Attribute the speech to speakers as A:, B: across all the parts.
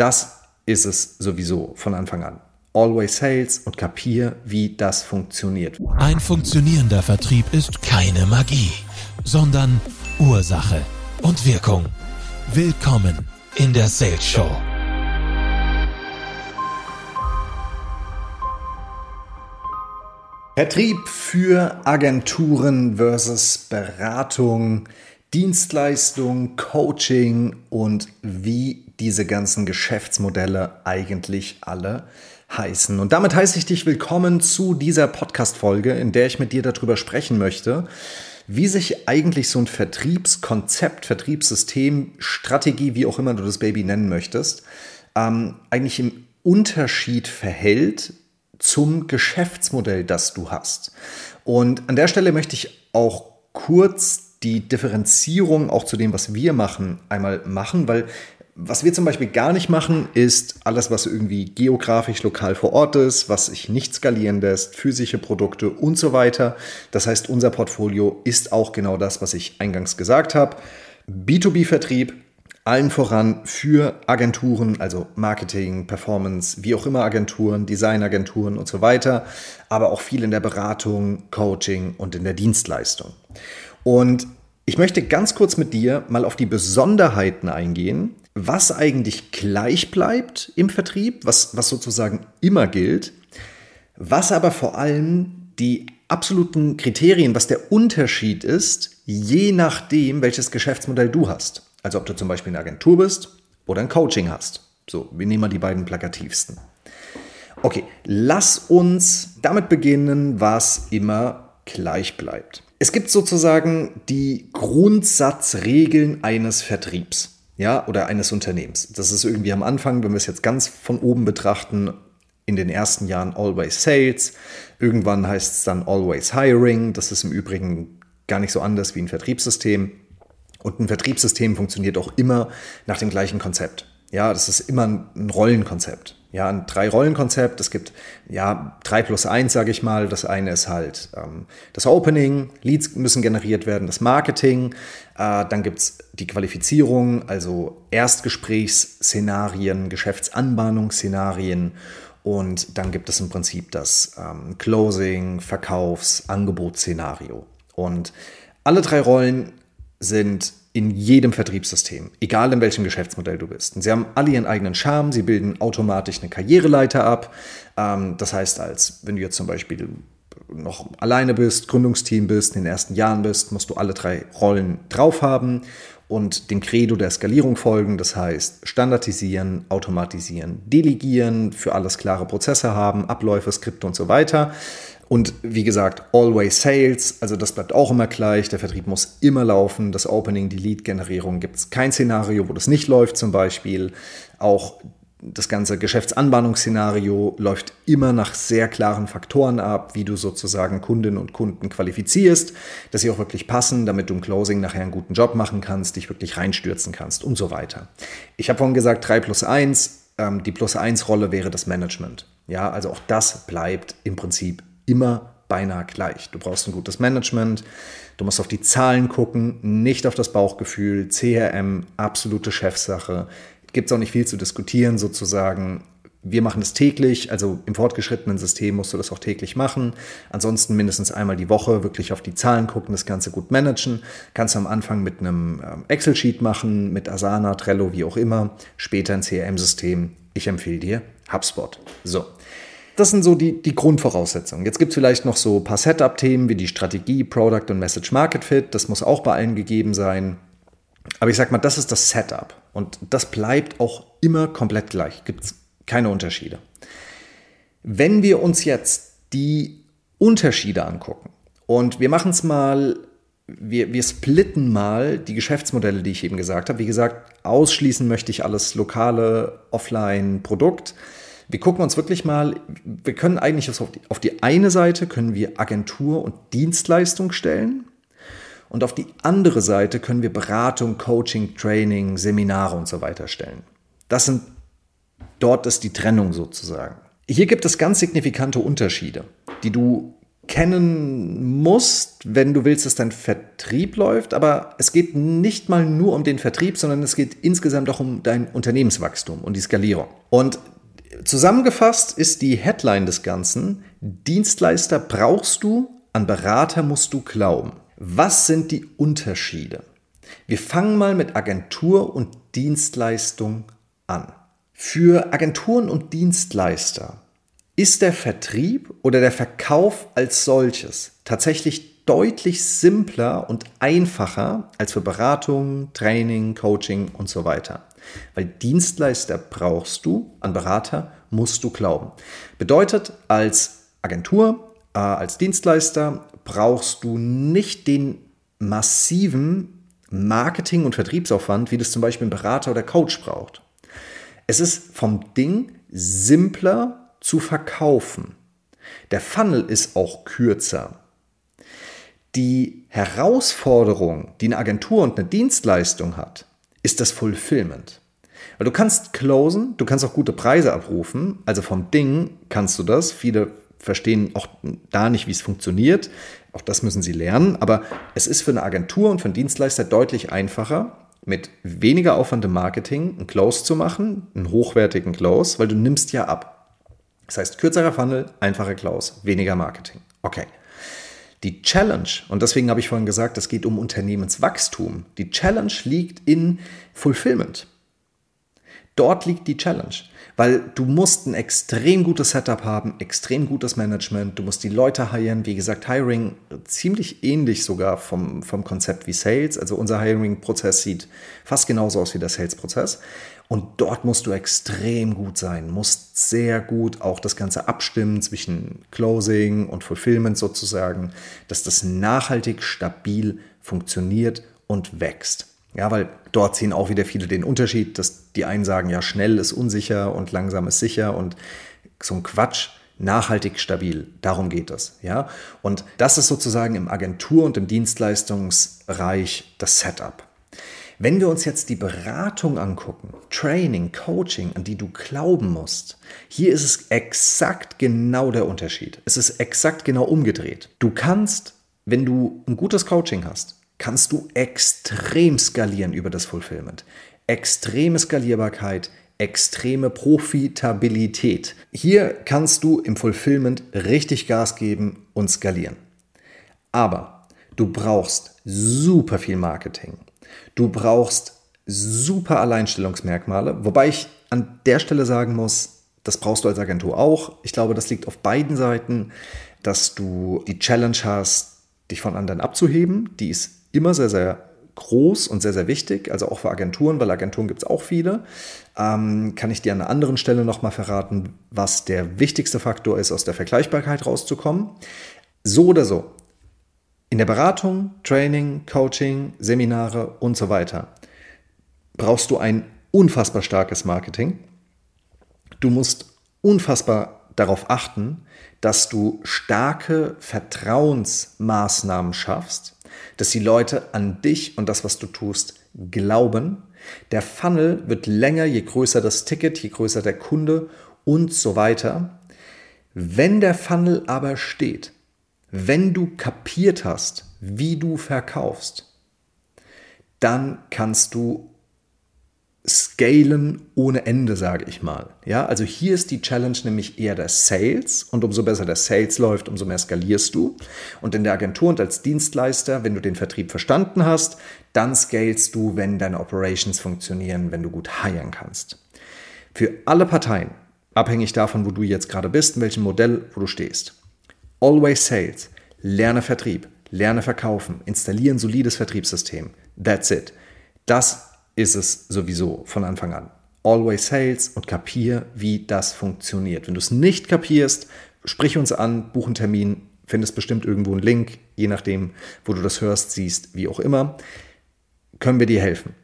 A: Das ist es sowieso von Anfang an. Always Sales und kapier, wie das funktioniert.
B: Ein funktionierender Vertrieb ist keine Magie, sondern Ursache und Wirkung. Willkommen in der Sales Show.
A: Vertrieb für Agenturen versus Beratung, Dienstleistung, Coaching und wie diese ganzen Geschäftsmodelle eigentlich alle heißen. Und damit heiße ich dich willkommen zu dieser Podcast-Folge, in der ich mit dir darüber sprechen möchte, wie sich eigentlich so ein Vertriebskonzept, Vertriebssystem, Strategie, wie auch immer du das Baby nennen möchtest, ähm, eigentlich im Unterschied verhält zum Geschäftsmodell, das du hast. Und an der Stelle möchte ich auch kurz die Differenzierung auch zu dem, was wir machen, einmal machen, weil was wir zum Beispiel gar nicht machen, ist alles, was irgendwie geografisch lokal vor Ort ist, was sich nicht skalieren lässt, physische Produkte und so weiter. Das heißt, unser Portfolio ist auch genau das, was ich eingangs gesagt habe. B2B-Vertrieb, allen voran für Agenturen, also Marketing, Performance, wie auch immer Agenturen, Designagenturen und so weiter, aber auch viel in der Beratung, Coaching und in der Dienstleistung. Und ich möchte ganz kurz mit dir mal auf die Besonderheiten eingehen, was eigentlich gleich bleibt im Vertrieb, was, was sozusagen immer gilt, was aber vor allem die absoluten Kriterien, was der Unterschied ist, je nachdem, welches Geschäftsmodell du hast. Also ob du zum Beispiel eine Agentur bist oder ein Coaching hast. So, wir nehmen mal die beiden plakativsten. Okay, lass uns damit beginnen, was immer gleich bleibt. Es gibt sozusagen die Grundsatzregeln eines Vertriebs, ja, oder eines Unternehmens. Das ist irgendwie am Anfang, wenn wir es jetzt ganz von oben betrachten, in den ersten Jahren Always Sales. Irgendwann heißt es dann Always Hiring. Das ist im Übrigen gar nicht so anders wie ein Vertriebssystem. Und ein Vertriebssystem funktioniert auch immer nach dem gleichen Konzept. Ja, das ist immer ein Rollenkonzept. Ja, ein Drei-Rollen-Konzept. Es gibt ja drei plus eins, sage ich mal. Das eine ist halt ähm, das Opening, Leads müssen generiert werden, das Marketing. Äh, dann gibt's die Qualifizierung, also Erstgesprächsszenarien, Geschäftsanbahnungsszenarien. Und dann gibt es im Prinzip das ähm, Closing, Verkaufs-, Angebotsszenario. Und alle drei Rollen sind in jedem Vertriebssystem, egal in welchem Geschäftsmodell du bist. Und sie haben alle ihren eigenen Charme, sie bilden automatisch eine Karriereleiter ab. Ähm, das heißt, als wenn du jetzt zum Beispiel noch alleine bist, Gründungsteam bist, in den ersten Jahren bist, musst du alle drei Rollen drauf haben und dem Credo der Skalierung folgen. Das heißt, standardisieren, automatisieren, delegieren, für alles klare Prozesse haben, Abläufe, Skripte und so weiter. Und wie gesagt, always sales, also das bleibt auch immer gleich. Der Vertrieb muss immer laufen. Das Opening, die Lead-Generierung gibt es kein Szenario, wo das nicht läuft zum Beispiel. Auch das ganze Geschäftsanbahnungsszenario läuft immer nach sehr klaren Faktoren ab, wie du sozusagen Kundinnen und Kunden qualifizierst, dass sie auch wirklich passen, damit du im Closing nachher einen guten Job machen kannst, dich wirklich reinstürzen kannst und so weiter. Ich habe vorhin gesagt, 3 plus 1, ähm, die plus 1 Rolle wäre das Management. Ja, also auch das bleibt im Prinzip immer beinahe gleich. Du brauchst ein gutes Management, du musst auf die Zahlen gucken, nicht auf das Bauchgefühl, CRM, absolute Chefsache. Gibt es auch nicht viel zu diskutieren sozusagen. Wir machen das täglich, also im fortgeschrittenen System musst du das auch täglich machen. Ansonsten mindestens einmal die Woche wirklich auf die Zahlen gucken, das Ganze gut managen. Kannst du am Anfang mit einem ähm, Excel-Sheet machen, mit Asana, Trello, wie auch immer. Später ein CRM-System. Ich empfehle dir HubSpot. So, das sind so die, die Grundvoraussetzungen. Jetzt gibt es vielleicht noch so ein paar Setup-Themen wie die Strategie, Product und Message Market Fit. Das muss auch bei allen gegeben sein. Aber ich sag mal, das ist das Setup. Und das bleibt auch immer komplett gleich. Gibt es keine Unterschiede. Wenn wir uns jetzt die Unterschiede angucken und wir machen es mal, wir, wir splitten mal die Geschäftsmodelle, die ich eben gesagt habe. Wie gesagt, ausschließen möchte ich alles lokale Offline-Produkt wir gucken uns wirklich mal, wir können eigentlich auf die, auf die eine Seite können wir Agentur und Dienstleistung stellen und auf die andere Seite können wir Beratung, Coaching, Training, Seminare und so weiter stellen. Das sind, dort ist die Trennung sozusagen. Hier gibt es ganz signifikante Unterschiede, die du kennen musst, wenn du willst, dass dein Vertrieb läuft. Aber es geht nicht mal nur um den Vertrieb, sondern es geht insgesamt auch um dein Unternehmenswachstum und die Skalierung. Und zusammengefasst ist die Headline des Ganzen, Dienstleister brauchst du, an Berater musst du glauben. Was sind die Unterschiede? Wir fangen mal mit Agentur und Dienstleistung an. Für Agenturen und Dienstleister ist der Vertrieb oder der Verkauf als solches tatsächlich deutlich simpler und einfacher als für Beratung, Training, Coaching und so weiter. Weil Dienstleister brauchst du, an Berater musst du glauben. Bedeutet, als Agentur, äh, als Dienstleister brauchst du nicht den massiven Marketing- und Vertriebsaufwand, wie das zum Beispiel ein Berater oder Coach braucht. Es ist vom Ding simpler zu verkaufen. Der Funnel ist auch kürzer. Die Herausforderung, die eine Agentur und eine Dienstleistung hat, ist das Fulfillment. Weil du kannst closen, du kannst auch gute Preise abrufen, also vom Ding kannst du das. Viele verstehen auch da nicht, wie es funktioniert. Auch das müssen sie lernen. Aber es ist für eine Agentur und für einen Dienstleister deutlich einfacher, mit weniger Aufwand im Marketing einen Close zu machen, einen hochwertigen Close, weil du nimmst ja ab. Das heißt, kürzerer Funnel, einfacher Klaus, weniger Marketing. Okay. Die Challenge, und deswegen habe ich vorhin gesagt, es geht um Unternehmenswachstum. Die Challenge liegt in Fulfillment. Dort liegt die Challenge, weil du musst ein extrem gutes Setup haben, extrem gutes Management, du musst die Leute hiren, wie gesagt, Hiring ziemlich ähnlich sogar vom, vom Konzept wie Sales, also unser Hiring-Prozess sieht fast genauso aus wie der Sales-Prozess und dort musst du extrem gut sein, musst sehr gut auch das Ganze abstimmen zwischen Closing und Fulfillment sozusagen, dass das nachhaltig stabil funktioniert und wächst. Ja, weil dort sehen auch wieder viele den Unterschied, dass die einen sagen, ja, schnell ist unsicher und langsam ist sicher und so ein Quatsch. Nachhaltig stabil, darum geht es, ja. Und das ist sozusagen im Agentur- und im Dienstleistungsbereich das Setup. Wenn wir uns jetzt die Beratung angucken, Training, Coaching, an die du glauben musst, hier ist es exakt genau der Unterschied. Es ist exakt genau umgedreht. Du kannst, wenn du ein gutes Coaching hast, kannst du extrem skalieren über das Fulfillment. Extreme Skalierbarkeit, extreme Profitabilität. Hier kannst du im Fulfillment richtig Gas geben und skalieren. Aber du brauchst super viel Marketing. Du brauchst super Alleinstellungsmerkmale, wobei ich an der Stelle sagen muss, das brauchst du als Agentur auch. Ich glaube, das liegt auf beiden Seiten, dass du die Challenge hast, dich von anderen abzuheben. Die ist immer sehr, sehr groß und sehr, sehr wichtig, also auch für Agenturen, weil Agenturen gibt es auch viele. Ähm, kann ich dir an einer anderen Stelle nochmal verraten, was der wichtigste Faktor ist, aus der Vergleichbarkeit rauszukommen. So oder so, in der Beratung, Training, Coaching, Seminare und so weiter brauchst du ein unfassbar starkes Marketing. Du musst unfassbar darauf achten, dass du starke Vertrauensmaßnahmen schaffst, dass die Leute an dich und das, was du tust, glauben. Der Funnel wird länger, je größer das Ticket, je größer der Kunde und so weiter. Wenn der Funnel aber steht, wenn du kapiert hast, wie du verkaufst, dann kannst du scalen ohne Ende, sage ich mal. Ja, also hier ist die Challenge nämlich eher der Sales und umso besser der Sales läuft, umso mehr skalierst du. Und in der Agentur und als Dienstleister, wenn du den Vertrieb verstanden hast, dann scalest du, wenn deine Operations funktionieren, wenn du gut hiren kannst. Für alle Parteien, abhängig davon, wo du jetzt gerade bist, in welchem Modell, wo du stehst. Always Sales. Lerne Vertrieb. Lerne verkaufen. Installiere ein solides Vertriebssystem. That's it. Das ist es sowieso von Anfang an. Always Sales und kapier, wie das funktioniert. Wenn du es nicht kapierst, sprich uns an, buch einen Termin, findest bestimmt irgendwo einen Link, je nachdem, wo du das hörst, siehst, wie auch immer, können wir dir helfen.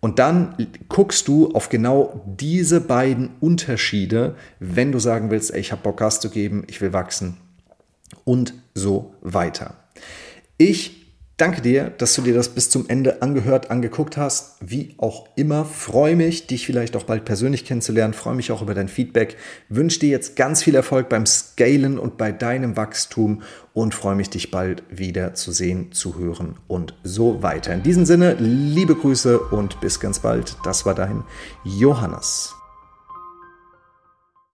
A: Und dann guckst du auf genau diese beiden Unterschiede, wenn du sagen willst, ey, ich habe Bock Gas zu geben, ich will wachsen und so weiter. Ich danke dir, dass du dir das bis zum Ende angehört, angeguckt hast. Wie auch immer, freue mich, dich vielleicht auch bald persönlich kennenzulernen. Freue mich auch über dein Feedback. Wünsche dir jetzt ganz viel Erfolg beim Scalen und bei deinem Wachstum und freue mich, dich bald wieder zu sehen, zu hören und so weiter. In diesem Sinne, liebe Grüße und bis ganz bald. Das war dein Johannes.